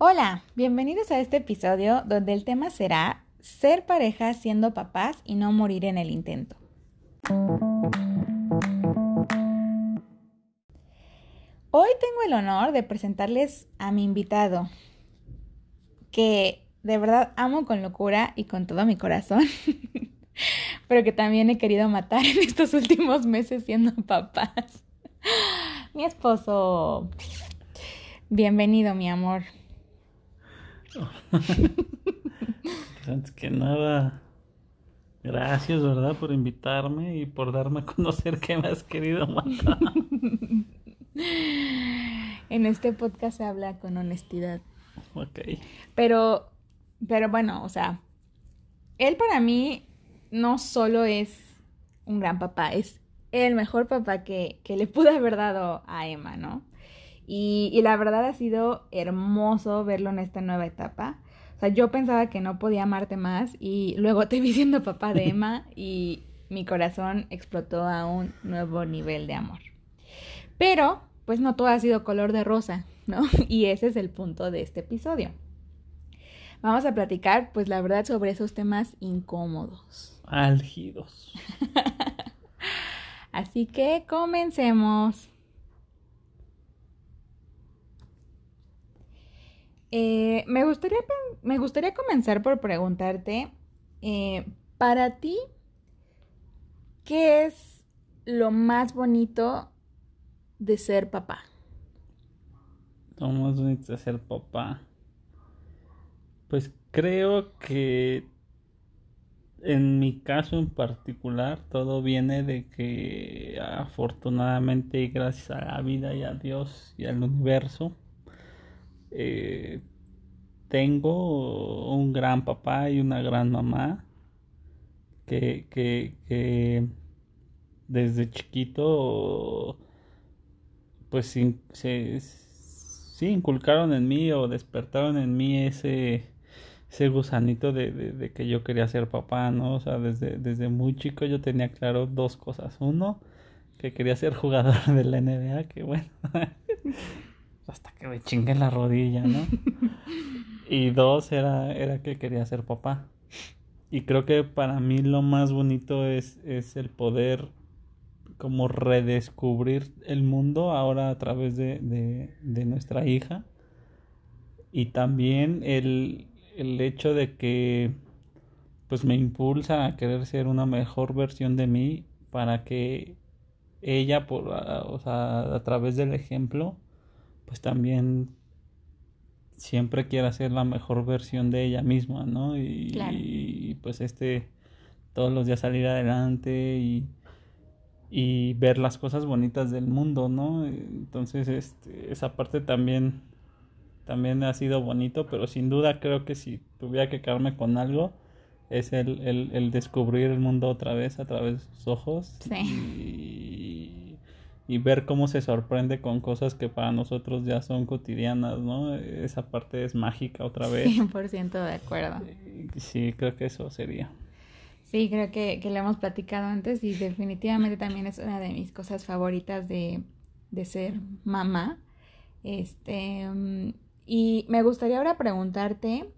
Hola, bienvenidos a este episodio donde el tema será ser pareja siendo papás y no morir en el intento. Hoy tengo el honor de presentarles a mi invitado, que de verdad amo con locura y con todo mi corazón, pero que también he querido matar en estos últimos meses siendo papás. Mi esposo. Bienvenido, mi amor. Antes que nada, gracias, ¿verdad? Por invitarme y por darme a conocer que me has querido matar. En este podcast se habla con honestidad. Ok. Pero, pero bueno, o sea, él para mí no solo es un gran papá, es el mejor papá que, que le pude haber dado a Emma, ¿no? Y, y, la verdad ha sido hermoso verlo en esta nueva etapa. O sea, yo pensaba que no podía amarte más y luego te vi siendo papá de Emma y mi corazón explotó a un nuevo nivel de amor. Pero, pues no todo ha sido color de rosa, ¿no? Y ese es el punto de este episodio. Vamos a platicar, pues la verdad, sobre esos temas incómodos. Álgidos. Así que comencemos. Eh, me, gustaría, me gustaría comenzar por preguntarte, eh, para ti, ¿qué es lo más bonito de ser papá? Lo más bonito de ser papá. Pues creo que en mi caso en particular todo viene de que afortunadamente gracias a la vida y a Dios y al universo eh, tengo un gran papá y una gran mamá que, que, desde chiquito pues se, sí inculcaron en mí o despertaron en mí ese ese gusanito de, de, que yo quería ser papá, ¿no? O sea, desde, desde muy chico yo tenía claro dos cosas. Uno, que quería ser jugador de la NBA, que bueno, hasta que me chingue la rodilla, ¿no? y dos, era, era que quería ser papá. Y creo que para mí lo más bonito es, es el poder como redescubrir el mundo ahora a través de, de, de nuestra hija. Y también el, el hecho de que pues me impulsa a querer ser una mejor versión de mí para que ella por o sea, a través del ejemplo pues también siempre quiera ser la mejor versión de ella misma, ¿no? Y, y pues este todos los días salir adelante y, y ver las cosas bonitas del mundo, ¿no? Entonces, este, esa parte también también ha sido bonito, pero sin duda creo que si tuviera que quedarme con algo, es el, el, el descubrir el mundo otra vez a través de sus ojos y, y, ver cómo se sorprende con cosas que para nosotros ya son cotidianas, ¿no? Esa parte es mágica otra vez. 100% de acuerdo. Sí, creo que eso sería. Sí, creo que, que lo hemos platicado antes y definitivamente también es una de mis cosas favoritas de, de ser mamá. Este, mm, y me gustaría ahora preguntarte,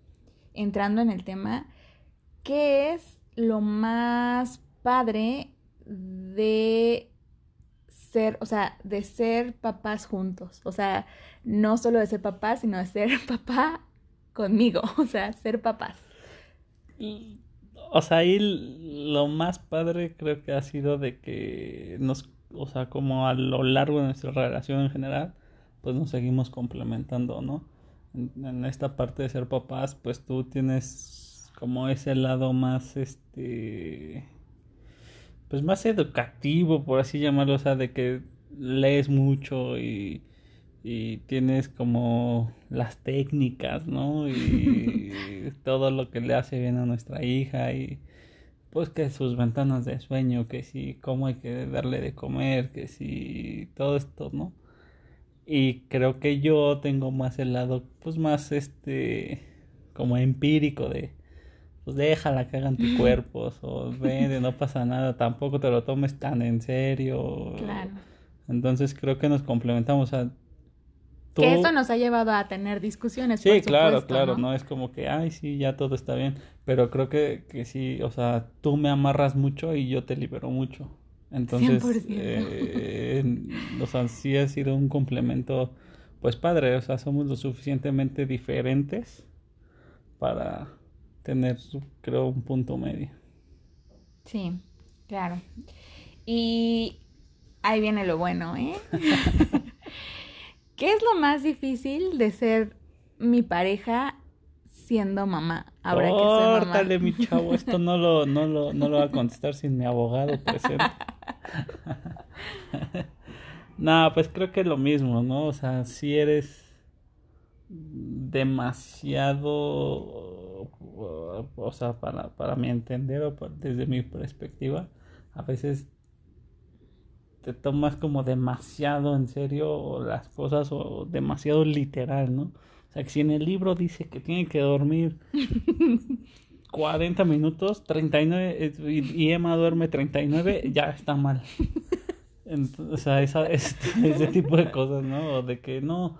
entrando en el tema, ¿qué es lo más padre de ser, o sea, de ser papás juntos? O sea, no solo de ser papás, sino de ser papá conmigo, o sea, ser papás. O sea, ahí lo más padre creo que ha sido de que nos, o sea, como a lo largo de nuestra relación en general, pues nos seguimos complementando, ¿no? en, esta parte de ser papás, pues tú tienes como ese lado más, este, pues más educativo, por así llamarlo, o sea, de que lees mucho y, y tienes como las técnicas, ¿no? Y todo lo que le hace bien a nuestra hija y pues que sus ventanas de sueño, que si cómo hay que darle de comer, que si todo esto, ¿no? Y creo que yo tengo más el lado, pues más este, como empírico de, pues déjala que hagan cuerpo o vende, no pasa nada, tampoco te lo tomes tan en serio. Claro. Entonces creo que nos complementamos. O Que esto nos ha llevado a tener discusiones. Sí, claro, claro, ¿no? es como que, ay, sí, ya todo está bien, pero creo que, que sí, o sea, tú me amarras mucho y yo te libero mucho. Entonces, eh, o sea, sí ha sido un complemento, pues padre, o sea, somos lo suficientemente diferentes para tener, creo, un punto medio. Sí, claro. Y ahí viene lo bueno, ¿eh? ¿Qué es lo más difícil de ser mi pareja siendo mamá? Ahora que soy mamá. mi chavo, esto no lo, no, lo, no lo va a contestar sin mi abogado presente. no, pues creo que es lo mismo, ¿no? O sea, si eres demasiado, o sea, para, para mi entender o desde mi perspectiva, a veces te tomas como demasiado en serio las cosas o demasiado literal, ¿no? O sea, que si en el libro dice que tiene que dormir 40 minutos, 39, y, Emma duerme 39, ya está mal. o sea, esa, ese tipo de cosas, ¿no? O de que no,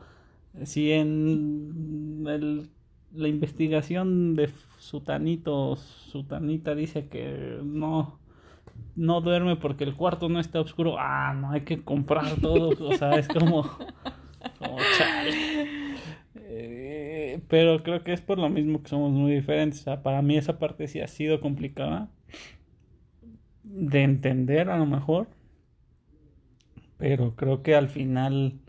si en el, la investigación de Sutanito, Sutanita dice que no, no duerme porque el cuarto no está oscuro. Ah, no, hay que comprar todo. O sea, es como. como eh, pero creo que es por lo mismo que somos muy diferentes. O sea, para mí esa parte sí ha sido complicada de entender a lo mejor. Pero creo que al final.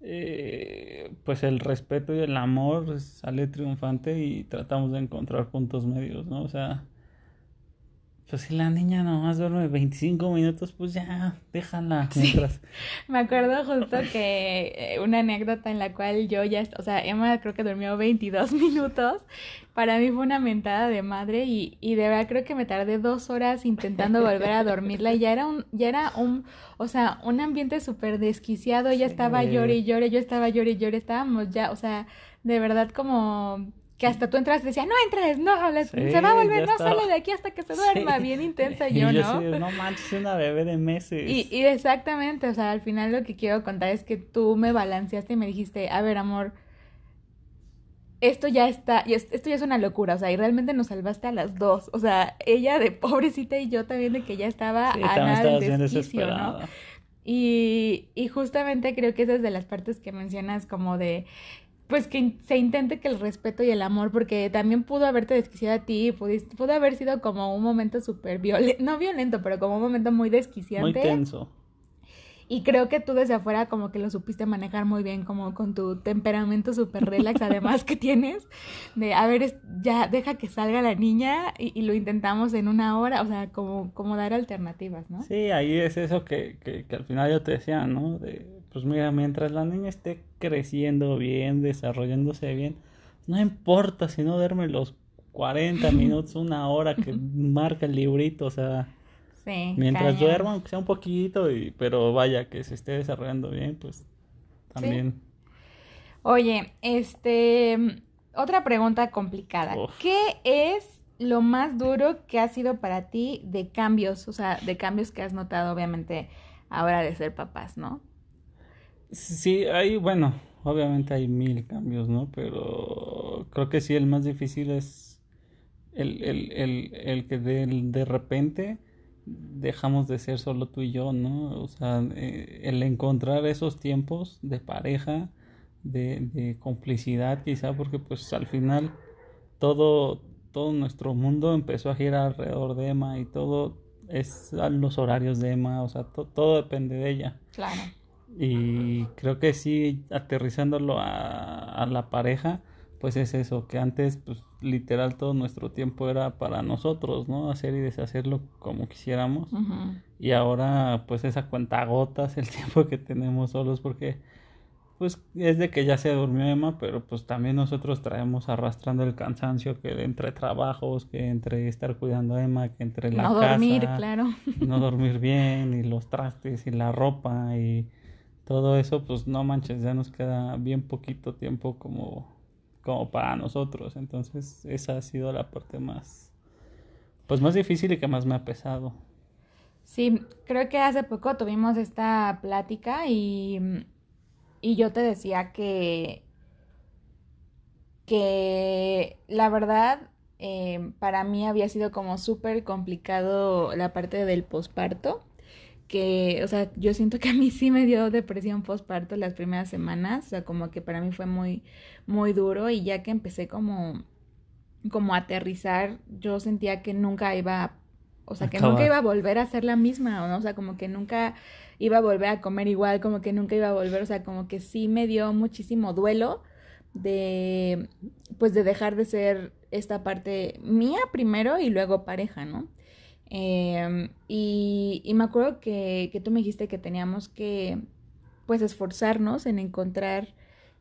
Eh, pues el respeto y el amor sale triunfante y tratamos de encontrar puntos medios, ¿no? O sea, pues si la niña nomás duerme 25 minutos, pues ya, déjala. Mientras... Me acuerdo justo que eh, una anécdota en la cual yo ya, o sea, Emma creo que durmió 22 minutos. Para mí fue una mentada de madre y, y de verdad creo que me tardé dos horas intentando volver a dormirla y ya era un, ya era un, o sea, un ambiente súper desquiciado. Ella estaba llore y llore, yo estaba llore y llore, estábamos ya, o sea, de verdad como que hasta tú entras y decías, no entres, no, se va a volver, no sale de aquí hasta que se duerma, bien intensa yo, ¿no? no manches, una bebé de meses. Y, y exactamente, o sea, al final lo que quiero contar es que tú me balanceaste y me dijiste, a ver, amor, esto ya está, esto ya es una locura, o sea, y realmente nos salvaste a las dos, o sea, ella de pobrecita y yo también de que ya estaba a nada del desquicio, ¿no? Y, y justamente creo que esa es de las partes que mencionas como de pues que se intente que el respeto y el amor, porque también pudo haberte desquiciado a ti, pudiste, pudo haber sido como un momento súper violento, no violento, pero como un momento muy desquiciante. Muy tenso. Y creo que tú desde afuera como que lo supiste manejar muy bien, como con tu temperamento súper relax, además que tienes, de, a ver, ya deja que salga la niña y, lo intentamos en una hora, o sea, como, como dar alternativas, ¿no? Sí, ahí es eso que, que, que al final yo te decía, ¿no? De, pues mira, mientras la niña esté creciendo bien, desarrollándose bien, no importa si no duerme los 40 minutos, una hora que marca el librito, o sea, sí, mientras duerma, aunque sea un poquito, y, pero vaya, que se esté desarrollando bien, pues también. Oye, este, otra pregunta complicada. ¿Qué es lo más duro que ha sido para ti de cambios, o sea, de cambios que has notado, obviamente, ahora de ser papás, ¿no? Sí, hay, bueno, obviamente hay mil cambios, ¿no? Pero creo que sí, el más difícil es el, el, el, el que de, de repente dejamos de ser solo tú y yo, ¿no? O sea, eh, el encontrar esos tiempos de pareja, de, de complicidad quizá, porque pues al final todo, todo nuestro mundo empezó a girar alrededor de Emma y todo es a los horarios de Emma, o sea, todo depende de ella. Claro. Y creo que sí, aterrizándolo a, la pareja, pues es eso, que antes, pues literal, todo nuestro tiempo era para nosotros, ¿no? Hacer y deshacerlo como quisiéramos. Y ahora, pues esa cuenta gotas el tiempo que tenemos solos, porque, pues es de que ya se durmió Emma, pero pues también nosotros traemos arrastrando el cansancio que entre trabajos, que entre estar cuidando a Emma, que entre la no dormir, claro. No dormir bien, y los trastes, y la ropa, y todo eso, pues no manches, ya nos queda bien poquito tiempo como, como para nosotros. Entonces, esa ha sido la parte más, pues más difícil y que más me ha pesado. Sí, creo que hace poco tuvimos esta plática y y yo te decía que, que la verdad eh, para mí había sido como súper complicado la parte del posparto que, o sea, yo siento que a mí sí me dio depresión postparto las primeras semanas, o sea, como que para mí fue muy, muy duro y ya que empecé como, como a aterrizar, yo sentía que nunca iba, o sea, que nunca iba a volver a ser la misma, ¿no? O sea, como que nunca iba a volver a comer igual, como que nunca iba a volver, o sea, como que sí me dio muchísimo duelo de, pues de dejar de ser esta parte mía primero y luego pareja, ¿no? Em, y, y, me acuerdo que, que, tú me dijiste que teníamos que, pues, esforzarnos en encontrar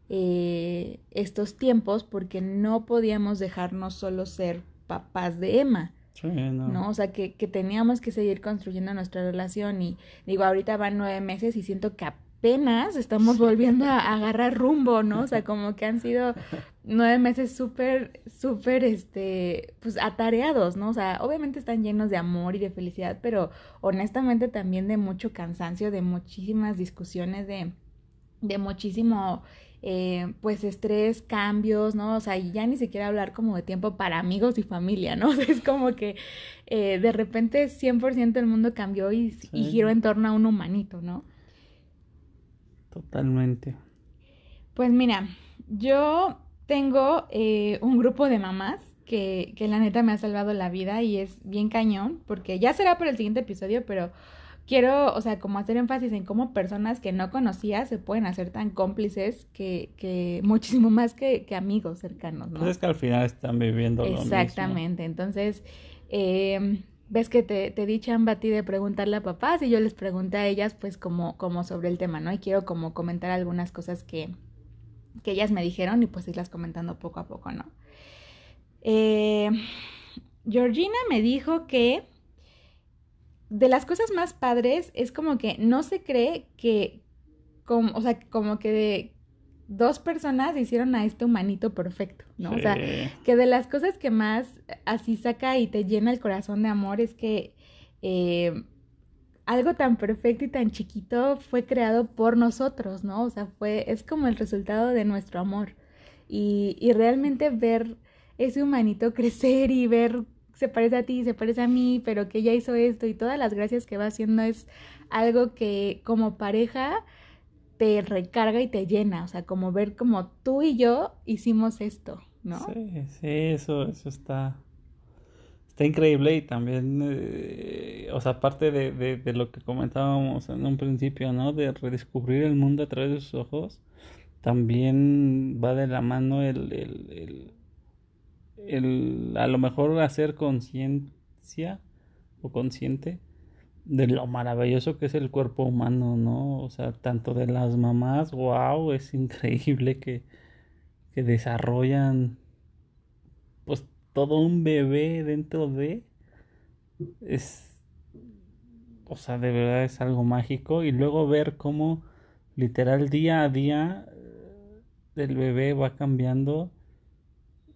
eh, estos tiempos porque no podíamos dejarnos solo ser papás de Emma. no. no. O sea, que, que teníamos que seguir construyendo nuestra relación y digo, ahorita van nueve meses y siento que apenas estamos volviendo a agarrar rumbo, ¿no? O sea, como que han sido nueve meses súper, súper, este, pues atareados, ¿no? O sea, obviamente están llenos de amor y de felicidad, pero honestamente también de mucho cansancio, de muchísimas discusiones, de, de muchísimo, eh, pues, estrés, cambios, ¿no? O sea, ya ni siquiera hablar como de tiempo para amigos y familia, ¿no? es como que eh, de repente 100% el mundo cambió y, y giró en torno a un humanito, ¿no? Totalmente. Pues mira, yo tengo eh, un grupo de mamás que, que la neta me ha salvado la vida y es bien cañón, porque ya será por el siguiente episodio, pero quiero, o sea, como hacer énfasis en cómo personas que no conocía se pueden hacer tan cómplices que, que muchísimo más que, que amigos cercanos, ¿no? Pues es que al final están viviendo lo Exactamente, entonces, eh, ves que te, te di chamba a ti de preguntarle a papás y yo les pregunté a ellas pues como, como sobre el tema, ¿no? Y quiero como comentar algunas cosas que, que ellas me dijeron y pues irlas comentando poco a poco, ¿no? Eh, Georgina me dijo que de las cosas más padres es como que no se cree que, como, o sea, como que de, dos personas hicieron a este humanito perfecto, ¿no? O sea, que de las cosas que más así saca y te llena el corazón de amor es que eh, algo tan perfecto y tan chiquito fue creado por nosotros, ¿no? O sea, fue, es como el resultado de nuestro amor. Y, y realmente ver ese humanito crecer y ver se parece a ti, se parece a mí, pero que ella hizo esto y todas las gracias que va haciendo es algo que como pareja te recarga y te llena, o sea, como ver como tú y yo hicimos esto, ¿no? Sí, sí, eso, eso está, está increíble y también, eh, o sea, aparte de, de, lo que comentábamos en un principio, ¿no? De redescubrir el mundo a través de sus ojos, también va de la mano el, el, el, el a lo mejor hacer conciencia o consciente de lo maravilloso que es el cuerpo humano, ¿no? O sea, tanto de las mamás, wow, es increíble que, que desarrollan pues todo un bebé dentro de es o sea, de verdad es algo mágico y luego ver cómo literal día a día eh, el bebé va cambiando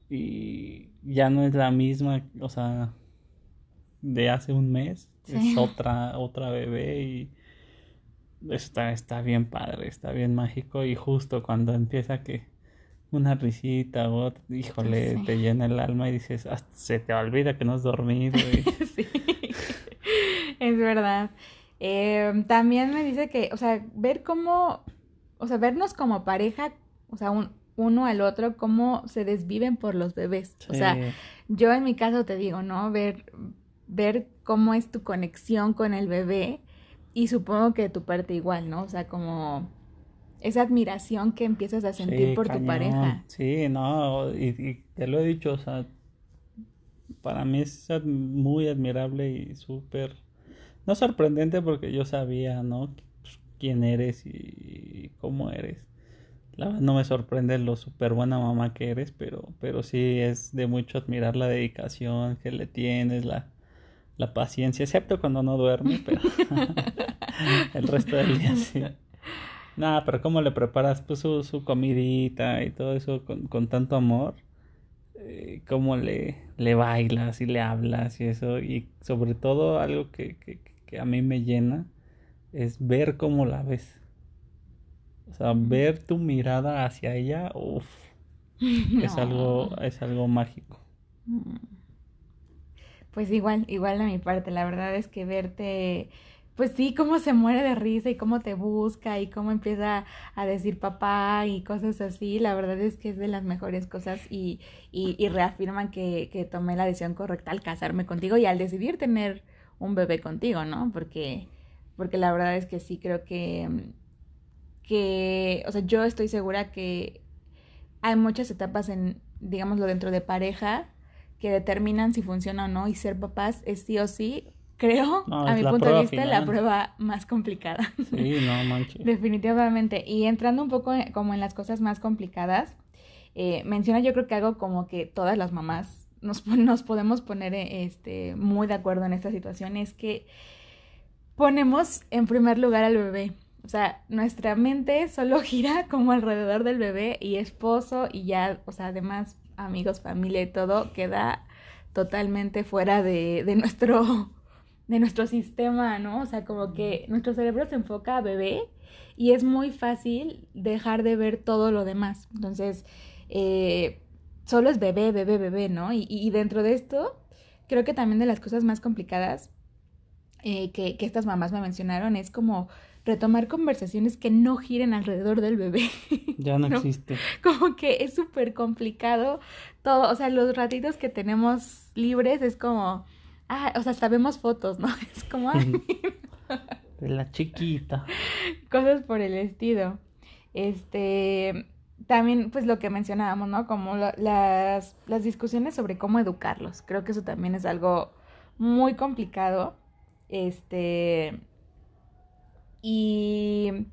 y ya no es la misma, o sea, de hace un mes es otra, otra bebé y está, está bien padre, está bien mágico y justo cuando empieza que una risita o híjole, te llena el alma y dices, se te olvida que no has dormido. sí, es verdad. Em, también me dice que, o sea, ver cómo, o sea, vernos como pareja, o sea, un, uno al otro, cómo se desviven por los bebés. O sea, yo en mi caso te digo, ¿no? Ver, ver cómo es tu conexión con el bebé y supongo que de tu parte igual, ¿no? O sea, como esa admiración que empiezas a sentir por tu pareja. Sí, no, y, te lo he dicho, o sea, para mí es muy admirable y súper, no sorprendente porque yo sabía, ¿no? Pues, quién eres y cómo eres. La verdad no me sorprende lo súper buena mamá que eres, pero, pero sí es de mucho admirar la dedicación que le tienes, la, la paciencia, excepto cuando no duerme, pero el resto del día sí. Nada, pero cómo le preparas pues, su, su comidita y todo eso con, con tanto amor, eh, cómo le, le bailas y le hablas y eso, y sobre todo algo que, que, que a mí me llena es ver cómo la ves. O sea, ver tu mirada hacia ella, uff, es algo, es algo mágico. Mm. Pues igual, igual de mi parte, la verdad es que verte pues sí, cómo se muere de risa y cómo te busca y cómo empieza a decir papá y cosas así, la verdad es que es de las mejores cosas y, y, y reafirman que, que tomé la decisión correcta al casarme contigo y al decidir tener un bebé contigo, ¿no? Porque, porque la verdad es que sí creo que, que, o sea, yo estoy segura que hay muchas etapas en, digámoslo, dentro de pareja que determinan si funciona o no y ser papás es sí o sí creo, a mi punto de vista, la prueba más complicada. Sí, no manches. Definitivamente. Y entrando un poco como en las cosas más complicadas, eh, menciona yo creo que algo como que todas las mamás nos, nos podemos poner eh, este, muy de acuerdo en esta situación, es que ponemos en primer lugar al bebé. O sea, nuestra mente solo gira como alrededor del bebé y esposo y ya, o sea, además amigos, familia y todo queda totalmente fuera de, de nuestro de nuestro sistema, ¿no? O sea, como que nuestro cerebro se enfoca a bebé y es muy fácil dejar de ver todo lo demás. Entonces, eh, solo es bebé, bebé, bebé, ¿no? Y, dentro de esto, creo que también de las cosas más complicadas eh, que, que estas mamás me mencionaron es como retomar conversaciones que no giren alrededor del bebé. Ya no, existe. Como que es súper complicado todo, o sea, los ratitos que tenemos libres es como, ah, o sea, hasta vemos fotos, ¿no? Es como, de la chiquita. Cosas por el estilo. Este, también, pues lo que mencionábamos, ¿no? Como las, las discusiones sobre cómo educarlos. Creo que eso también es algo muy complicado. Este, y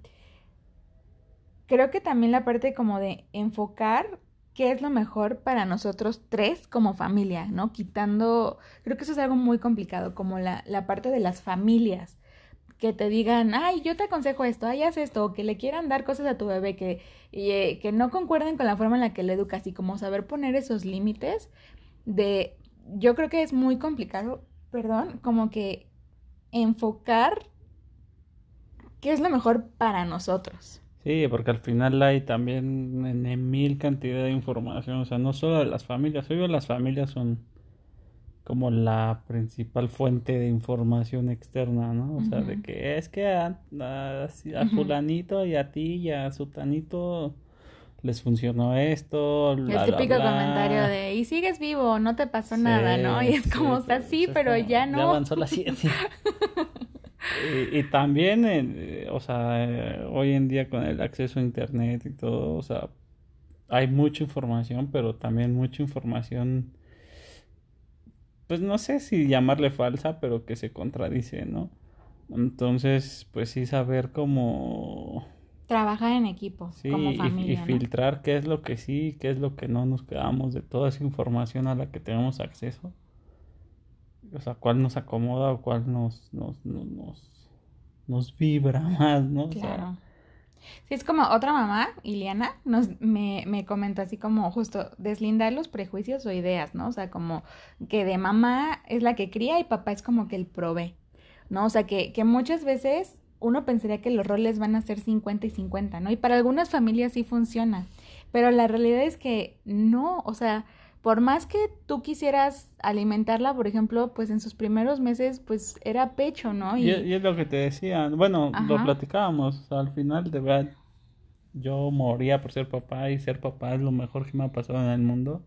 creo que también la parte como de enfocar qué es lo mejor para nosotros tres como familia, ¿no? Quitando, creo que eso es algo muy complicado, como la, la parte de las familias, que te digan, ay, yo te aconsejo esto, ay, haz esto, o que le quieran dar cosas a tu bebé que, eh, que no concuerden con la forma en la que le educas y como saber poner esos límites de, yo creo que es muy complicado, perdón, como que enfocar qué es lo mejor para nosotros. Sí, porque al final hay también en, mil cantidad de información, o sea, no solo de las familias, hoy las familias son como la principal fuente de información externa, ¿no? O sea, de que es que a, fulanito y a ti y a sutanito les funcionó esto. El típico comentario de, y sigues vivo, no te pasó nada, ¿no? Y es como, o sea, sí, pero ya no. Ya avanzó la ciencia. Y, también, eh, o sea, eh, hoy en día con el acceso a Internet y todo, o sea, hay mucha información, pero también mucha información, pues no sé si llamarle falsa, pero que se contradice, ¿no? Entonces, pues sí saber cómo... Trabajar en equipo, como familia, y, filtrar qué es lo que sí, qué es lo que no nos quedamos de toda esa información a la que tenemos acceso o sea, cuál nos acomoda o cuál nos, nos, nos, nos vibra más, ¿no? Claro. Sí, es como otra mamá, Iliana, nos, me, me comentó así como justo deslindar los prejuicios o ideas, ¿no? O sea, como que de mamá es la que cría y papá es como que el provee, ¿no? O sea, que, que muchas veces uno pensaría que los roles van a ser 50 y 50, ¿no? Y para algunas familias sí funciona, pero la realidad es que no, o sea, por más que tú quisieras alimentarla, por ejemplo, pues en sus primeros meses, pues era pecho, ¿no? Y, es lo que te decía, bueno, lo platicábamos, al final de verdad, yo moría por ser papá y ser papá es lo mejor que me ha pasado en el mundo,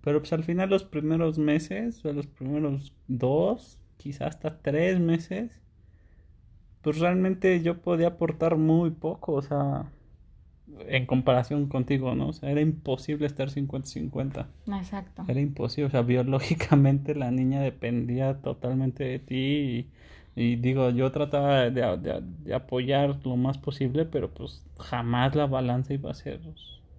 pero pues al final los primeros meses, o los primeros dos, quizás hasta tres meses, pues realmente yo podía aportar muy poco, o sea, en comparación contigo, ¿no? O sea, era imposible estar 50-50. Exacto. Era imposible, o sea, biológicamente la niña dependía totalmente de ti y, digo, yo trataba de, apoyar lo más posible, pero pues jamás la balanza iba a ser...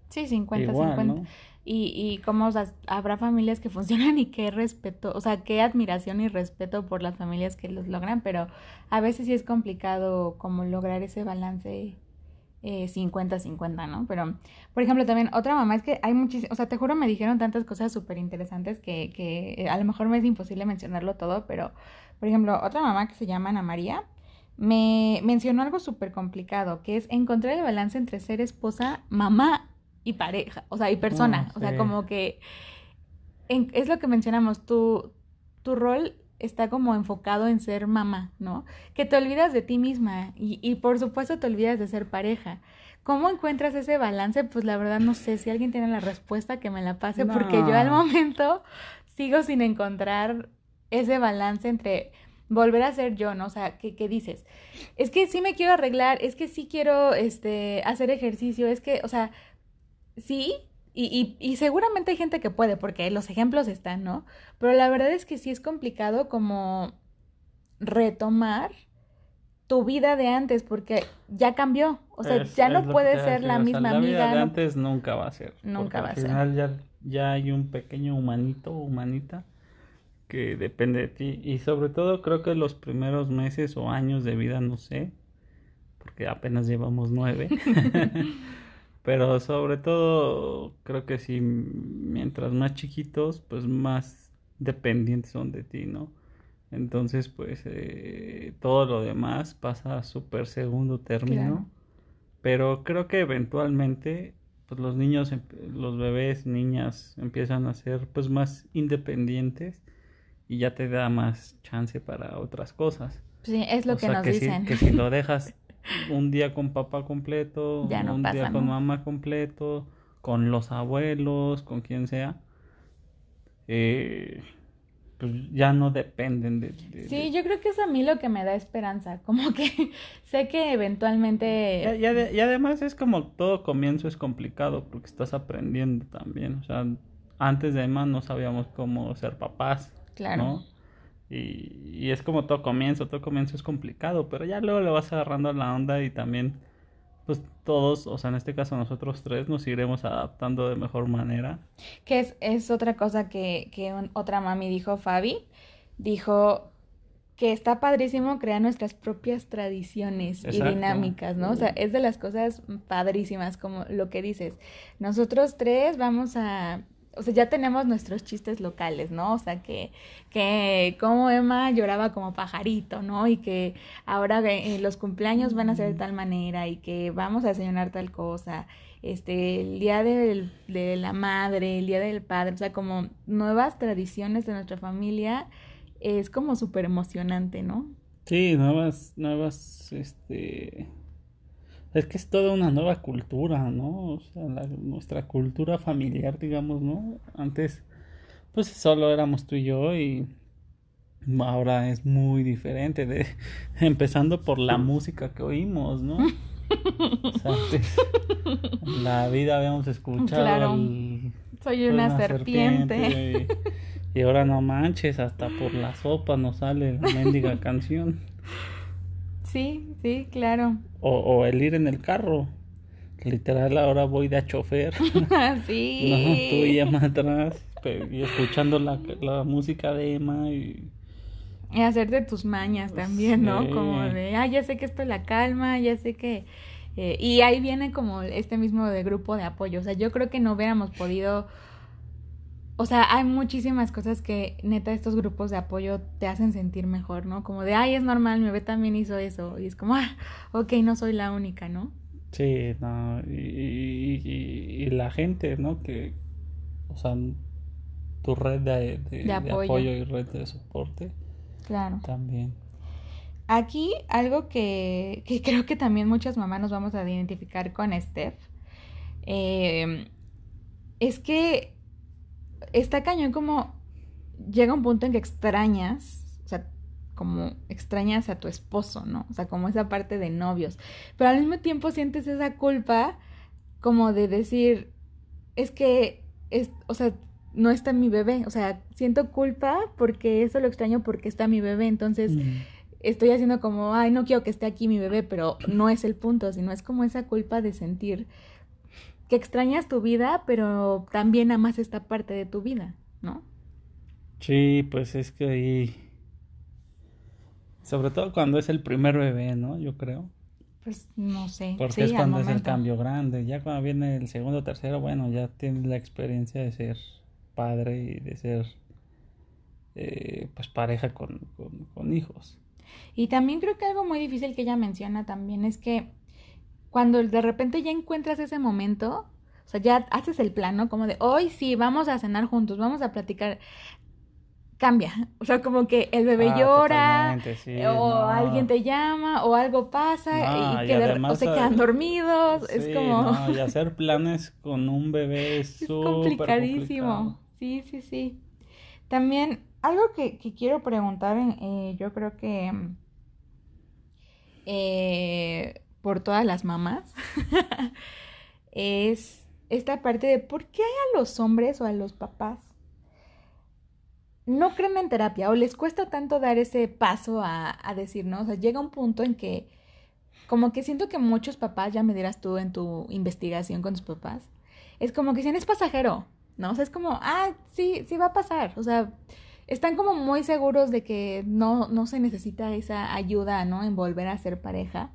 Sí, 50-50. Y, y como, o sea, habrá familias que funcionan y qué respeto, o sea, qué admiración y respeto por las familias que los logran, pero a veces sí es complicado como lograr ese balance 50-50, eh, ¿no? Pero, por ejemplo, también otra mamá es que hay muchísimas, o sea, te juro, me dijeron tantas cosas súper interesantes que, que a lo mejor me es imposible mencionarlo todo, pero, por ejemplo, otra mamá que se llama Ana María, me mencionó algo súper complicado, que es encontrar el balance entre ser esposa, mamá y pareja, o sea, y persona. Ah, O sea, como que en- es lo que mencionamos, tu, tu rol está como enfocado en ser mamá, ¿no? Que te olvidas de ti misma y, y por supuesto te olvidas de ser pareja. ¿Cómo encuentras ese balance? Pues la verdad no sé, si alguien tiene la respuesta que me la pase, porque yo al momento sigo sin encontrar ese balance entre volver a ser yo, ¿no? O sea, ¿qué, qué dices? Es que sí me quiero arreglar, es que sí quiero este, hacer ejercicio, es que, o sea, sí, y, y, y seguramente hay gente que puede, porque los ejemplos están, ¿no? Pero la verdad es que sí es complicado como retomar tu vida de antes, porque ya cambió, o sea, Es- ya es no puede ser la o sea, misma la vida amiga, de antes nunca va a ser. Nunca va a al ser. final ya, ya hay un pequeño humanito o humanita que depende de ti. Y sobre todo creo que los primeros meses o años de vida, no sé, porque apenas llevamos nueve. Pero sobre todo creo que sí, mientras más chiquitos, pues más dependientes son de ti, ¿no? Entonces, pues eh, todo lo demás pasa a súper segundo término. Claro. Pero creo que eventualmente, pues los niños, em- los bebés, niñas empiezan a ser pues más independientes y ya te da más chance para otras cosas. Sí, es lo O que sea, nos que dicen. Si, que si lo dejas un día con papá completo, Ya no un día con ¿no? mamá completo, con los abuelos, con quien sea, eh, pues ya no dependen de... de- Sí, de- yo creo que es a mí lo que me da esperanza, como que sé que Y, eventualmente... y ade- y además es como todo comienzo es complicado porque estás aprendiendo también. O sea, antes de Emma no sabíamos cómo ser papás, Claro. ¿no? Y, y es como todo comienzo, todo comienzo es complicado, pero ya luego le vas agarrando la onda y también, pues todos, o sea, en este caso nosotros tres nos iremos adaptando de mejor manera. Que es, es otra cosa que, que un- otra mami dijo, Fabi, dijo que está padrísimo crear nuestras propias tradiciones y dinámicas, ¿no? O sea, es de las cosas padrísimas, como lo que dices. Nosotros tres vamos a, o sea, ya tenemos nuestros chistes locales, ¿no? O sea, que, que como Emma lloraba como pajarito, ¿no? Y que ahora eh, los cumpleaños van a ser de tal manera y que vamos a desayunar tal cosa este, el día de la madre, el día del padre, o sea, como nuevas tradiciones de nuestra familia, es como súper emocionante, ¿no? Sí, nuevas, nuevas, este... Es que es toda una nueva cultura, ¿no? O sea, la- nuestra cultura familiar, digamos, ¿no? Antes, pues solo éramos tú y yo y ahora es muy diferente, de, empezando por la música que oímos, ¿no? O sea, antes, en la vida habíamos escuchado Claro. al- Soy una, serpiente. y, y ahora no manches, hasta por la sopa nos sale la mendiga canción. Sí, sí, claro. O, o el ir en el carro. Literal, ahora voy de a chofer. sí. No, tú y Emma atrás. Y escuchando la, la música de Emma. Y, Y hacerte tus mañas también, ¿no? Sí. Como de, ah, ya sé que esto la calma, ya sé que... eh, y ahí viene como este mismo de grupo de apoyo. O sea, yo creo que no hubiéramos podido... O sea, hay muchísimas cosas que neta estos grupos de apoyo te hacen sentir mejor, ¿no? Como de, ay, es normal, mi bebé también hizo eso. Y es como, ah, ok, no soy la única, ¿no? sí, no. Y, y- y- y la gente, ¿no? Que, o sea, tu red de, de- De de apoyo. apoyo y red de soporte Claro. también. Aquí algo que, que creo que también muchas mamás nos vamos a identificar con Steph eh, es que está cañón como llega un punto en que extrañas, o sea, como extrañas a tu esposo, ¿no? O sea, como esa parte de novios, pero al mismo tiempo sientes esa culpa como de decir, es que, es, o sea, no está mi bebé, o sea, siento culpa porque eso lo extraño porque está mi bebé, entonces Mm. estoy haciendo como, ay, no quiero que esté aquí mi bebé, pero no es el punto, sino es como esa culpa de sentir que extrañas tu vida, pero también amas esta parte de tu vida, ¿no? Sí, pues es que ahí. Sobre todo cuando es el primer bebé, ¿no? Yo creo. Pues no sé. Porque sí, es cuando es el cambio grande. Ya cuando viene el segundo o tercero, bueno, ya tienes la experiencia de ser padre y de ser eh, pues pareja con, con, con hijos. Y también creo que algo muy difícil que ella menciona también es que cuando de repente ya encuentras ese momento, o sea, ya haces el plano como de, hoy sí, vamos a cenar juntos, vamos a platicar, cambia. O sea, como que el bebé Ah, llora, sí, o no. alguien te llama, o algo pasa, No, y o se quedan dormidos. es como... no, y hacer planes con un bebé es Es complicadísimo. complicado. Sí, sí, sí. También, algo que, que quiero preguntar, eh, yo creo que eh, por todas las mamás, es esta parte de por qué a los hombres o a los papás no creen en terapia o les cuesta tanto dar ese paso a, a decir, ¿no? O sea, llega un punto en que como que siento que muchos papás, ya me dirás tú en tu investigación con tus papás, es como que dicen, es pasajero, ¿no? O sea, es como, ah, sí, sí va a pasar. O sea, están como muy seguros de que no, no se necesita esa ayuda, ¿no? En volver a ser pareja.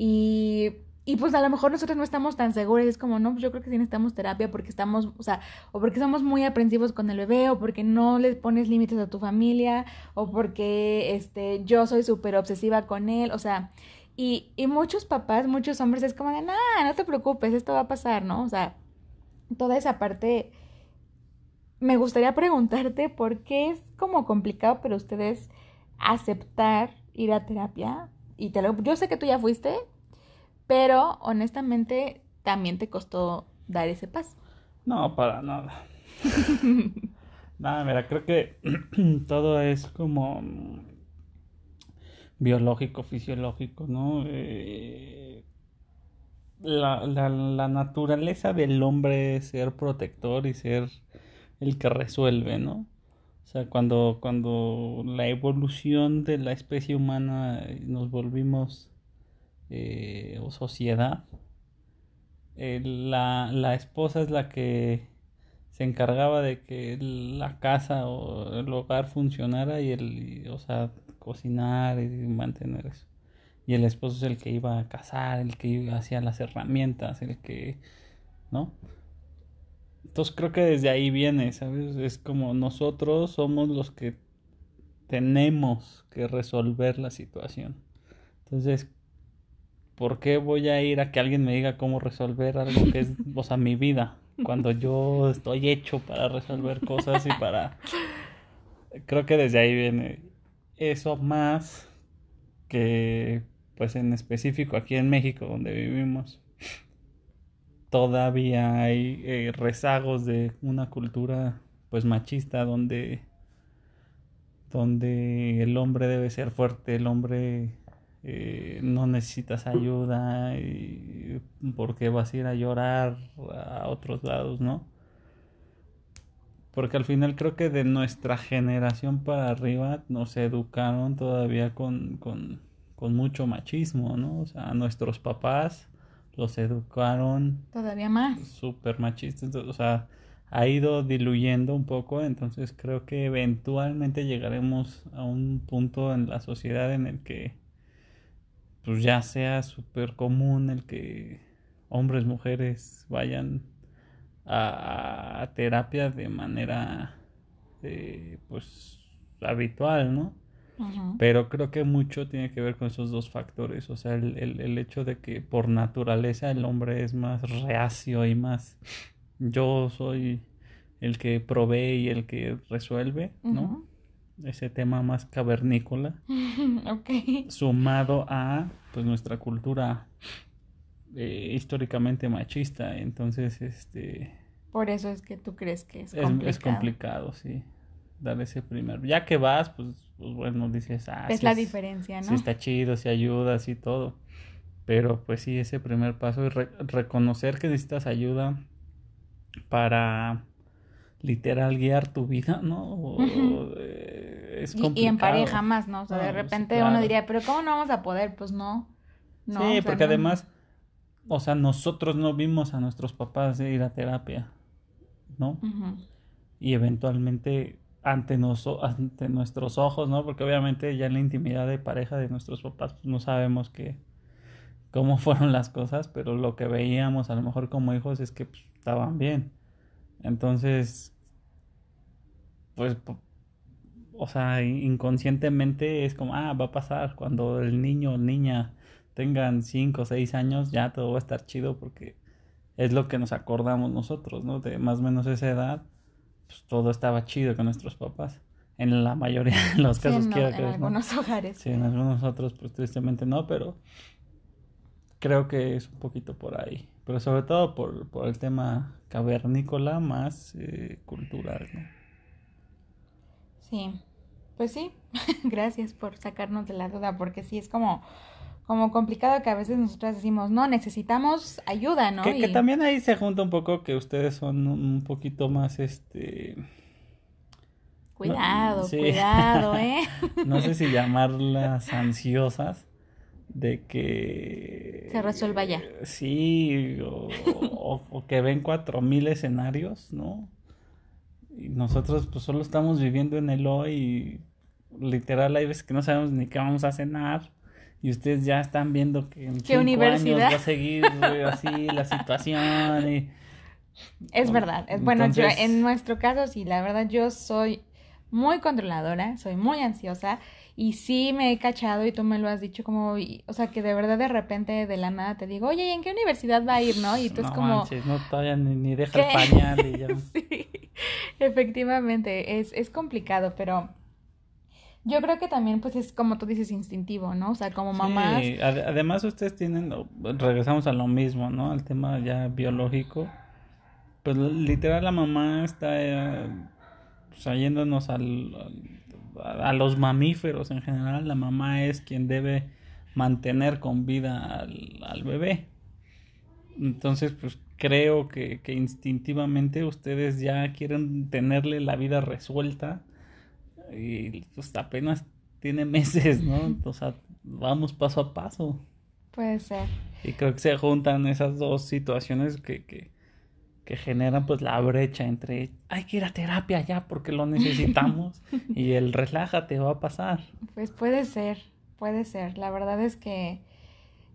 Y, y pues a lo mejor nosotros no estamos tan seguros. Es como, no, pues yo creo que sí necesitamos terapia porque estamos, o sea, o porque somos muy aprensivos con el bebé, o porque no le pones límites a tu familia, o porque este, yo soy súper obsesiva con él. O sea, y, y muchos papás, muchos hombres es como de, nah, no te preocupes, esto va a pasar, ¿no? O sea, toda esa parte, me gustaría preguntarte por qué es como complicado para ustedes aceptar ir a terapia. Y te lo, yo sé que tú ya fuiste, pero honestamente también te costó dar ese paso. No, para nada. Nada, mira, creo que todo es como mm, biológico, fisiológico, ¿no? Eh, la, la, la naturaleza del hombre es ser protector y ser el que resuelve, ¿no? O sea, cuando, cuando la evolución de la especie humana eh, nos volvimos eh, o sociedad, eh, la, la esposa es la que se encargaba de que la casa o el hogar funcionara y el, y, o sea, cocinar y mantener eso. Y el esposo es el que iba a cazar, el que iba hacia las herramientas, el que, ¿no? Entonces creo que desde ahí viene, ¿sabes? Es como nosotros somos los que tenemos que resolver la situación. Entonces, ¿por qué voy a ir a que alguien me diga cómo resolver algo que es, o sea, mi vida? Cuando yo estoy hecho para resolver cosas y para... Creo que desde ahí viene eso más que, pues en específico aquí en México, donde vivimos, todavía hay eh, rezagos de una cultura, pues machista, donde, donde el hombre debe ser fuerte, el hombre eh, no necesitas ayuda y porque vas a ir a llorar a otros lados, ¿no? Porque al final creo que de nuestra generación para arriba nos educaron todavía con, con, con mucho machismo, ¿no? O sea, nuestros papás los educaron Todavía más. súper machistas, o sea, ha ido diluyendo un poco, entonces creo que eventualmente llegaremos a un punto en la sociedad en el que pues ya sea súper común el que hombres, mujeres vayan a, a terapia de manera eh, pues habitual, ¿no? Pero creo que mucho tiene que ver con esos dos factores, o sea, el, el, el hecho de que por naturaleza el hombre es más reacio y más yo soy el que provee y el que resuelve, ¿no? Ese tema más cavernícola ok. sumado a pues nuestra cultura eh, históricamente machista entonces este Por eso es que tú crees que es es, complicado. es complicado sí dar ese primer ya que vas pues, pues bueno dices ah Es sí la es- diferencia, sí ¿no? está chido si ayudas y todo pero pues sí ese primer paso es re- reconocer que necesitas ayuda para literal guiar tu vida no O, eh, es Y, y en complicado. pareja más, ¿no? O sea, de No, sí, repente claro. uno diría, pero ¿cómo no vamos a poder? Pues no. No, sí, sea, porque no. además, o sea, nosotros no vimos a nuestros papás ir a terapia, ¿no? Y eventualmente ante, nuestros ojos, ¿no? Porque obviamente ya en la intimidad de pareja de nuestros papás pues, no sabemos qué, cómo fueron las cosas, pero lo que veíamos a lo mejor como hijos es que pues, estaban bien. Entonces, pues, o sea, inconscientemente es como, ah, va a pasar cuando el niño o niña tengan 5 o 6 años, ya todo va a estar chido porque es lo que nos acordamos nosotros, ¿no? De más o menos esa edad, pues todo estaba chido con nuestros papás. En la mayoría de los casos, sí, En algunos hogares. Sí, en algunos otros, pues tristemente no, pero creo que es un poquito por ahí. Pero sobre todo por, por el tema cavernícola más eh, cultural, ¿no? Sí, pues sí, gracias por sacarnos de la duda, porque sí es como, como complicado que a veces nosotras decimos, no, necesitamos ayuda, ¿no? Que, también ahí se junta un poco que ustedes son un poquito más, este... Cuidado, cuidado, ¿eh? no sé si llamarlas ansiosas de que... Se resuelva ya. Sí, o, o que ven cuatro mil escenarios, ¿no? Y nosotros pues solo estamos viviendo en el hoy y literal hay veces que no sabemos ni qué vamos a cenar y ustedes ya están viendo que en ¿Qué universidad? años va a seguir así la situación y... Es verdad, es bueno, yo en nuestro caso sí, la verdad yo soy muy controladora, soy muy ansiosa y sí me he cachado y tú me lo has dicho como, o sea, que de verdad de repente de la nada te digo, oye, ¿y en qué universidad va a ir, no? Y tú es como... Manches, no, todavía ni, deja el pañal y ya. sí, efectivamente, es, es complicado, pero yo creo que también, pues, es como tú dices, instintivo, ¿no? O sea, como mamás... Sí, además ustedes tienen, regresamos a lo mismo, ¿no? Al tema ya biológico. Pues literal la mamá está eh, pues, yéndonos al a los mamíferos en general, la mamá es quien debe mantener con vida al, bebé. Entonces, pues creo que, que, instintivamente ustedes ya quieren tenerle la vida resuelta y pues apenas tiene meses, ¿no? O sea, vamos paso a paso. Puede ser. Y creo que se juntan esas dos situaciones que, que, que generan pues la brecha entre hay que ir a terapia ya porque lo necesitamos y el relájate va a pasar. Pues puede ser, puede ser. La verdad es que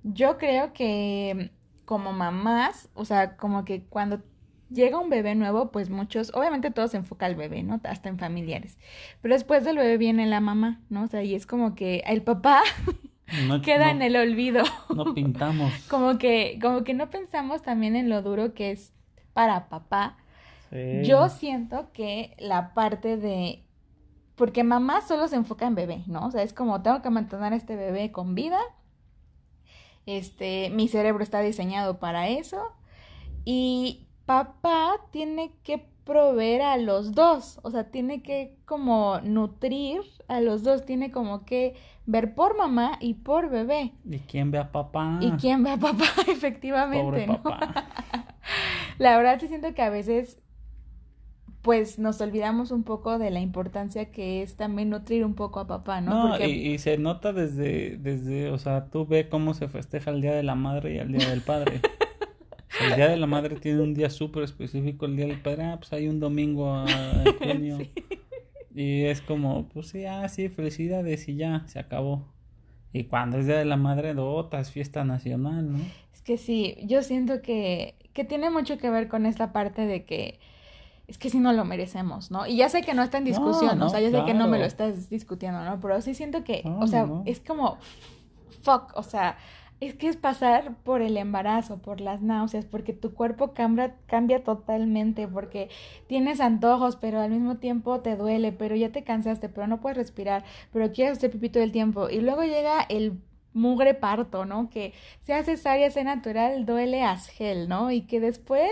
yo creo que como mamás, o sea, como que cuando llega un bebé nuevo, pues muchos, obviamente todo se enfoca al bebé, ¿no? Hasta en familiares. Pero después del bebé viene la mamá, ¿no? O sea, y es como que el papá queda en el olvido. No pintamos. como que, como que no pensamos también en lo duro que es para papá, yo siento que la parte de... Porque mamá solo se enfoca en bebé, ¿no? O sea, es como tengo que mantener a este bebé con vida. Este, mi cerebro está diseñado para eso. Y papá tiene que proveer a los dos, o sea, tiene que como nutrir a los dos, tiene como que ver por mamá y por bebé. ¿Y quién ve a papá? ¿Y quién ve a papá? Efectivamente, ¿no? la verdad sí siento que a veces pues nos olvidamos un poco de la importancia que es también nutrir un poco a papá, ¿no? No, y, se nota desde, desde, o sea, tú ve cómo se festeja el Día de la Madre y el Día del Padre. el Día de la Madre tiene un día súper específico, el Día del Padre, ah, pues hay un domingo en junio. Y es como, pues sí, ah, sí, felicidades y ya, se acabó. Y cuando es Día de la Madre, otra es fiesta nacional, ¿no? Es que sí, yo siento que que tiene mucho que ver con esta parte de que es que si no lo merecemos, ¿no? Y ya sé que no está en discusión, o sea, ya sé que no me lo estás discutiendo, ¿no? Pero sí siento que, o sea, es como, fuck, o sea, es que es pasar por el embarazo, por las náuseas, porque tu cuerpo cambia, cambia totalmente, porque tienes antojos, pero al mismo tiempo te duele, pero ya te cansaste, pero no puedes respirar, pero quieres hacer pipito del tiempo. Y luego llega el mugre parto, ¿no? Que sea cesárea, sea natural, duele asgel, ¿no? Y que después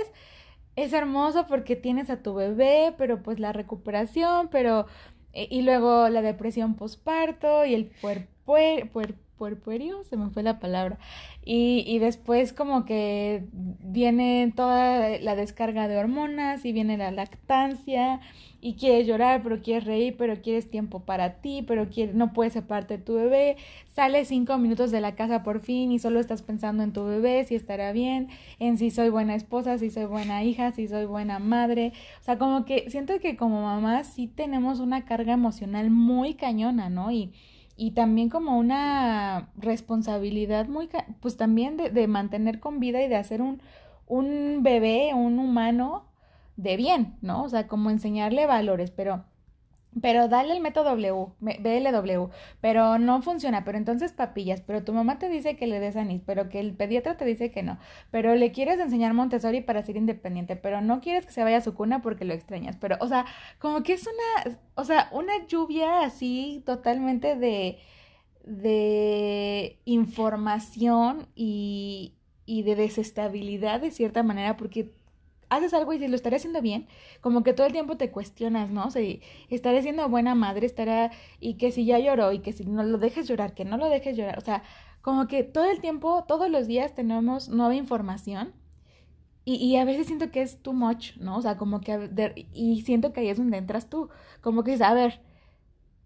es hermoso porque tienes a tu bebé, pero pues la recuperación, pero... Eh, y luego la depresión posparto y el puerpuer, puer, puerpuerio, se me fue la palabra. Y, y después como que viene toda la descarga de hormonas y viene la lactancia y quieres llorar, pero quieres reír, pero quieres tiempo para ti, pero quieres, no puedes separarte de tu bebé, sales cinco minutos de la casa por fin y solo estás pensando en tu bebé, si estará bien, en si soy buena esposa, si soy buena hija, si soy buena madre. O sea, como que siento que como mamá sí tenemos una carga emocional muy cañona, ¿no? Y, y también como una responsabilidad muy, pues también de, de mantener con vida y de hacer un, un bebé, un humano, de bien, ¿no? O sea, como enseñarle valores, pero pero dale el método W, BLW, pero no funciona, pero entonces papillas, pero tu mamá te dice que le des anís, pero que el pediatra te dice que no, pero le quieres enseñar Montessori para ser independiente, pero no quieres que se vaya a su cuna porque lo extrañas, pero, o sea, como que es una, o sea, una lluvia así totalmente de, de información y, y de desestabilidad de cierta manera, porque haces algo y si lo estaré haciendo bien, como que todo el tiempo te cuestionas, ¿no? O sea, estaré siendo buena madre, estará, y que si ya lloró, y que si no lo dejes llorar, que no lo dejes llorar, o sea, como que todo el tiempo, todos los días tenemos nueva información. Y, a veces siento que es too much, ¿no? O sea, como que, y siento que ahí es donde entras tú, como que dices, a ver,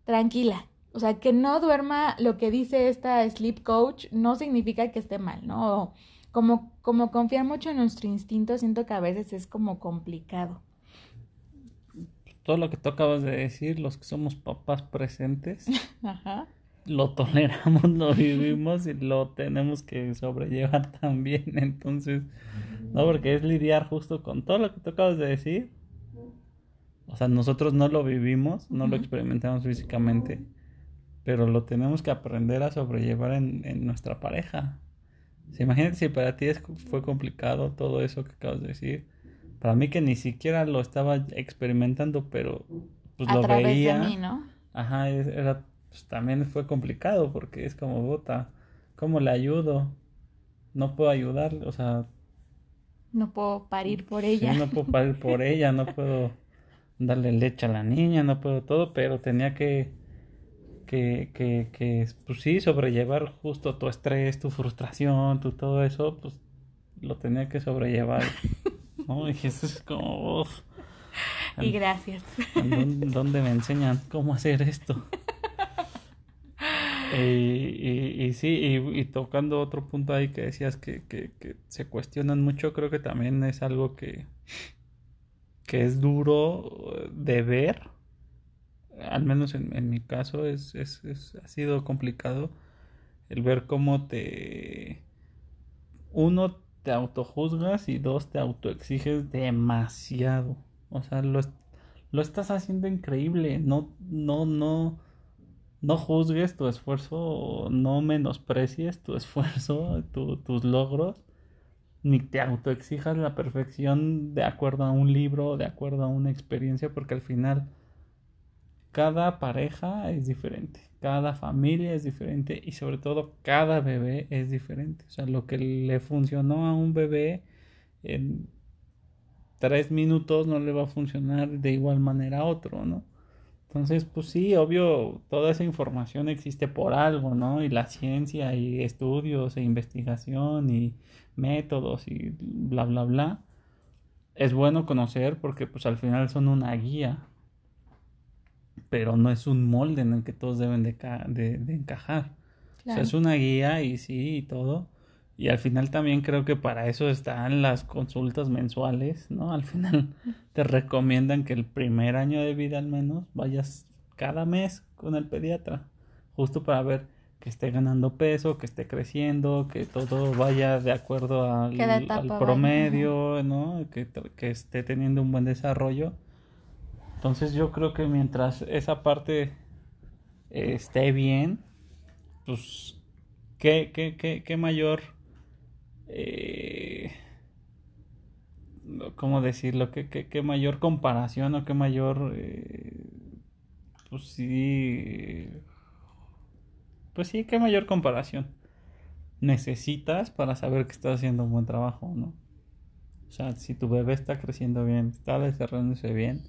tranquila, o sea, que no duerma lo que dice esta sleep coach no significa que esté mal, ¿no? Como, como confiar mucho en nuestro instinto, siento que a veces es como complicado. Todo lo que tú acabas de decir, los que somos papás presentes, lo toleramos, lo vivimos y lo tenemos que sobrellevar también. Entonces, no, porque es lidiar justo con todo lo que tú acabas de decir. O sea, nosotros no lo vivimos, no lo experimentamos físicamente, pero lo tenemos que aprender a sobrellevar en, en nuestra pareja. Imagínate si para ti fue complicado todo eso que acabas de decir. Para mí que ni siquiera lo estaba experimentando, pero pues lo veía. De mí, ¿no? Ajá, era, pues, también fue complicado porque es como, bota, ¿cómo le ayudo? No puedo ayudarle, o sea... No puedo parir por ella. no puedo parir por ella, no puedo darle leche a la niña, no puedo todo, pero tenía que que, que, que, pues sí, sobrellevar justo tu estrés, tu frustración, tu todo eso, pues lo tenía que sobrellevar. ¿no? Y eso es como... y gracias. ¿Dónde, me enseñan cómo hacer esto? y, y, sí, y, tocando otro punto ahí que decías que, que, que, se cuestionan mucho, creo que también es algo que, que es duro de ver al menos en, mi caso, es, es, es, ha sido complicado el ver cómo te... Uno, te autojuzgas y dos, te autoexiges demasiado. O sea, lo, lo estás haciendo increíble. No, no, no, no juzgues tu esfuerzo, no menosprecies tu esfuerzo, tus logros, ni te autoexijas la perfección de acuerdo a un libro, de acuerdo a una experiencia, porque al final cada pareja es diferente, cada familia es diferente y sobre todo cada bebé es diferente. O sea, lo que le funcionó a un bebé en tres minutos no le va a funcionar de igual manera a otro, ¿no? Entonces, pues sí, obvio, toda esa información existe por algo, ¿no? Y la ciencia y estudios e investigación y métodos y bla, bla, bla. Es bueno conocer porque pues al final son una guía pero no es un molde en el que todos deben de, de, encajar. O sea, es una guía y sí, y todo. Y al final también creo que para eso están las consultas mensuales, ¿no? Al final te recomiendan que el primer año de vida al menos vayas cada mes con el pediatra, justo para ver que esté ganando peso, que esté creciendo, que todo vaya de acuerdo al, al promedio, ¿no? Que, que esté teniendo un buen desarrollo entonces yo creo que mientras esa parte eh, esté bien, pues qué, qué, qué, qué mayor... Eh, ¿Cómo decirlo? ¿Qué, qué, qué mayor comparación o qué mayor... Eh, pues sí... Pues sí, qué mayor comparación necesitas para saber que estás haciendo un buen trabajo, ¿no? O sea, si tu bebé está creciendo bien, está desarrollándose bien,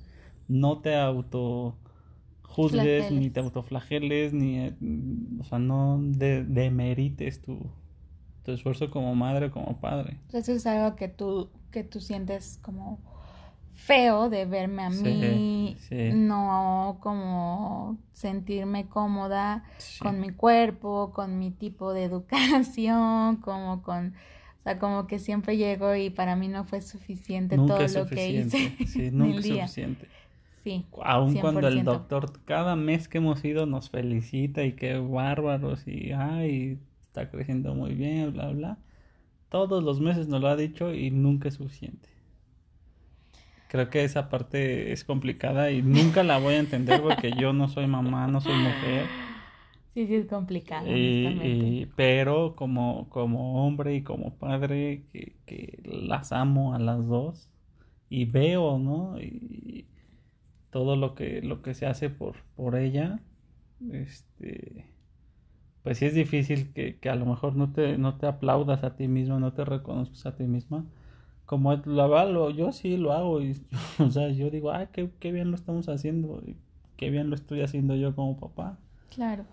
no te auto juzgues, ni te autoflageles, ni, o sea, no demerites tu, tu esfuerzo como madre o como padre. Eso es algo que tú, que tú sientes como feo de verme a mí, no como sentirme cómoda con mi cuerpo, con mi tipo de educación, como con, o sea, como que siempre llego y para mí no fue suficiente todo lo que hice. Sí, nunca es suficiente. Aun cuando el doctor cada mes que hemos ido nos felicita y qué bárbaros y ay, está creciendo muy bien, bla, bla. Todos los meses nos lo ha dicho y nunca es suficiente. creo que esa parte es complicada y nunca la voy a entender porque yo no soy mamá, no soy mujer. Sí, sí, es complicado. Y, pero como, como hombre y como padre, que, que, las amo a las dos y veo, ¿no? Y todo lo que, lo que se hace por, por ella, este, pues sí es difícil que, que a lo mejor no te, no te aplaudas a ti mismo, no te reconozcas a ti misma. Como lo, yo sí lo hago y, o sea, yo digo, ay, qué, qué bien lo estamos haciendo y qué bien lo estoy haciendo yo como papá. Claro.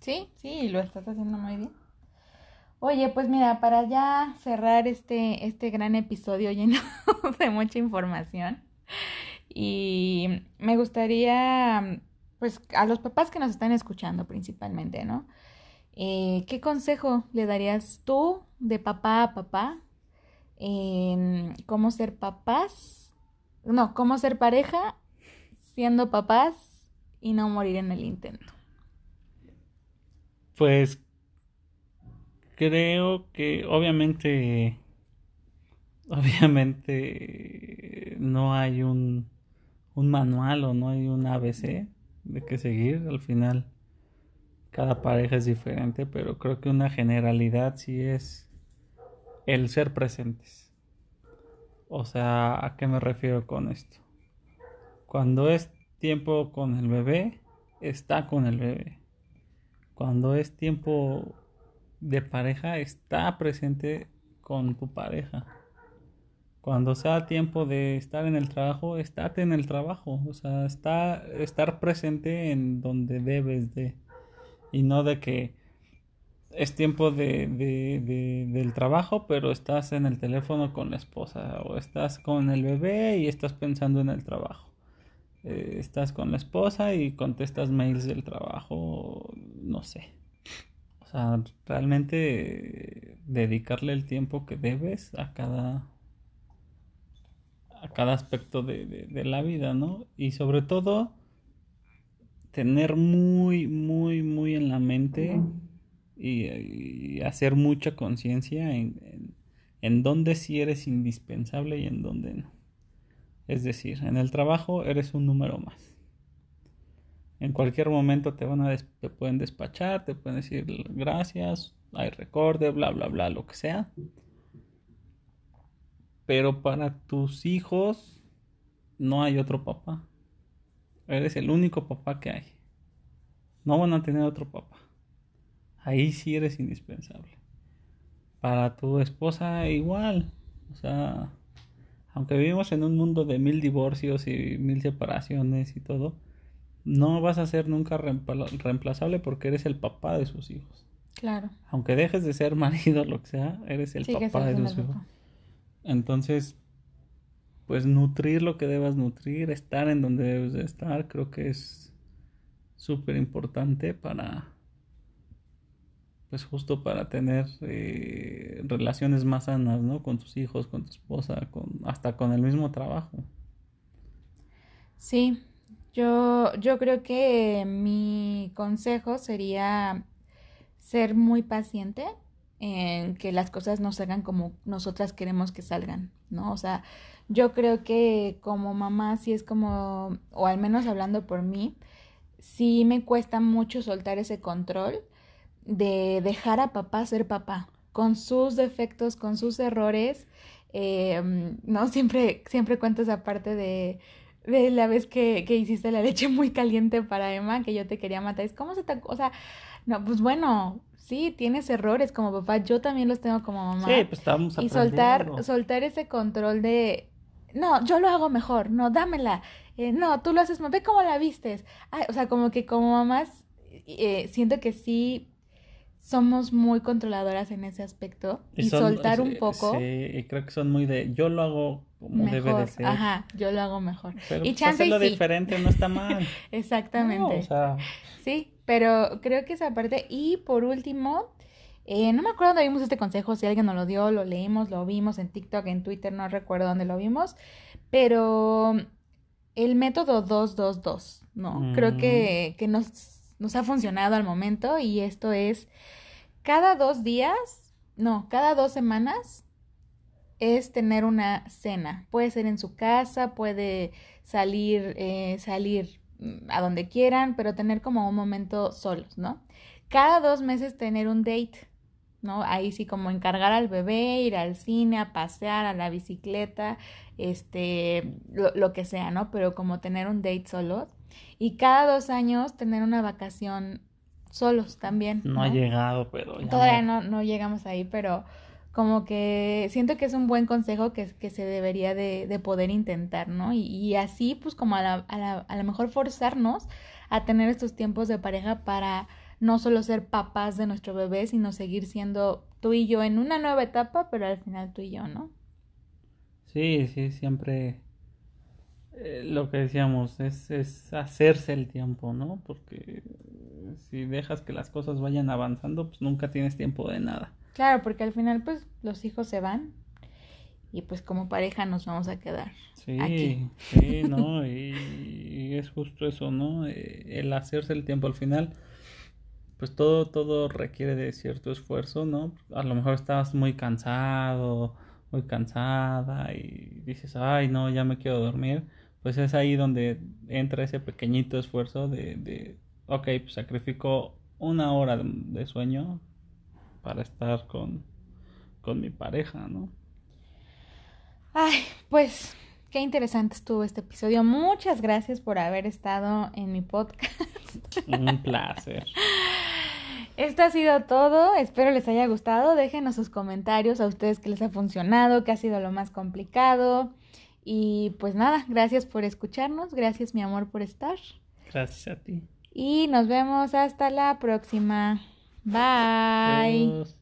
Sí, sí, lo estás haciendo muy bien. Oye, pues mira, para ya cerrar este, este gran episodio lleno de mucha información, y me gustaría, pues, a los papás que nos están escuchando principalmente, ¿no? Eh, ¿Qué consejo le darías tú de papá a papá en cómo ser papás? No, cómo ser pareja siendo papás y no morir en el intento. Pues creo que obviamente, obviamente no hay un, un manual o no hay un ABC de que seguir. Al final, cada pareja es diferente, pero creo que una generalidad sí es el ser presentes. O sea, ¿a qué me refiero con esto? Cuando es tiempo con el bebé, está con el bebé cuando es tiempo de pareja, está presente con tu pareja. Cuando sea tiempo de estar en el trabajo, estate en el trabajo. O sea, está, estar presente en donde debes de. Y no de que es tiempo de, de, del trabajo, pero estás en el teléfono con la esposa. O estás con el bebé y estás pensando en el trabajo. Eh, estás con la esposa y contestas mails del trabajo, no sé. O sea, realmente dedicarle el tiempo que debes a cada a cada aspecto de, la vida, ¿no? Y sobre todo tener muy, muy, muy en la mente y, hacer mucha conciencia en, en, en dónde sí eres indispensable y en dónde no. Es decir, en el trabajo eres un número más. En cualquier momento te, van a te pueden despachar, te pueden decir gracias, hay recorde, bla, bla, bla, lo que sea. Pero para tus hijos no hay otro papá. Eres el único papá que hay. No van a tener otro papá. Ahí sí eres indispensable. Para tu esposa igual. O sea, aunque vivimos en un mundo de mil divorcios y mil separaciones y todo, no vas a ser nunca reemplazable porque eres el papá de sus hijos. Claro. Aunque dejes de ser marido, lo que sea, eres el papá de sus hijos. Entonces, pues nutrir lo que debas nutrir, estar en donde debes de estar, creo que es súper importante para pues justo para tener eh, relaciones más sanas, ¿no? Con tus hijos, con tu esposa, con, hasta con el mismo trabajo. Sí, yo, yo creo que mi consejo sería ser muy paciente en que las cosas no salgan como nosotras queremos que salgan, ¿no? O sea, yo creo que como mamá sí es como, o al menos hablando por mí, sí me cuesta mucho soltar ese control de dejar a papá ser papá, con sus defectos, con sus errores. Eh, no siempre, siempre cuento esa parte de, de la vez que, que, hiciste la leche muy caliente para Emma, que yo te quería matar. Es como se te. O sea, no, pues bueno, sí, tienes errores como papá, yo también los tengo como mamá. Sí, pues estamos Y soltar, soltar ese control de. No, yo lo hago mejor, no, dámela. Eh, no, tú lo haces, ve cómo la vistes. o sea, como que como mamás, eh, siento que sí somos muy controladoras en ese aspecto y, soltar un poco. Sí, y creo que son muy de yo lo hago como debe de ser. Ajá, yo lo hago mejor. Pero y pues, hacerlo diferente no está mal. Exactamente. o sea... Sí, pero creo que esa parte. Y por último, eh, no me acuerdo dónde vimos este consejo, si alguien nos lo dio, lo leímos, lo vimos en TikTok, en Twitter, no recuerdo dónde lo vimos, pero el método 222, ¿no? Creo que, que nos nos ha funcionado al momento y esto es cada dos días, no, cada dos semanas, es tener una cena. Puede ser en su casa, puede salir, eh, salir a donde quieran, pero tener como un momento solos, ¿no? Cada dos meses tener un date, ¿no? Ahí sí como encargar al bebé, ir al cine, a pasear, a la bicicleta, este, lo, lo que sea, ¿no? Pero como tener un date solos. Y cada dos años tener una vacación solos también. No, ha llegado, pero ya Todavía no, no llegamos ahí, pero como que siento que es un buen consejo que, que se debería de, de poder intentar, ¿no? Y, y así, pues como a la, a a lo mejor forzarnos a tener estos tiempos de pareja para no solo ser papás de nuestro bebé, sino seguir siendo tú y yo en una nueva etapa, pero al final tú y yo, ¿no? Sí, sí, siempre eh, lo que decíamos es, es hacerse el tiempo, ¿no? Porque si dejas que las cosas vayan avanzando, pues nunca tienes tiempo de nada. Claro, porque al final pues los hijos se van y pues como pareja nos vamos a quedar. Sí, Aquí. sí, ¿no? Y, y es justo eso, ¿no? Eh, el hacerse el tiempo al final, pues todo, todo requiere de cierto esfuerzo, ¿no? A lo mejor estabas muy cansado, muy cansada y dices, ay, no, ya me quiero dormir. Pues es ahí donde entra ese pequeñito esfuerzo de, de ok, pues sacrifico una hora de, de sueño para estar con, con mi pareja, ¿no? Ay, pues qué interesante estuvo este episodio. Muchas gracias por haber estado en mi podcast. Un placer. Esto ha sido todo. Espero les haya gustado. Déjenos sus comentarios a ustedes que les ha funcionado, qué ha sido lo más complicado. Y pues nada, gracias por escucharnos. Gracias, mi amor, por estar. Gracias a ti. Y nos vemos hasta la próxima. Bye. Adiós.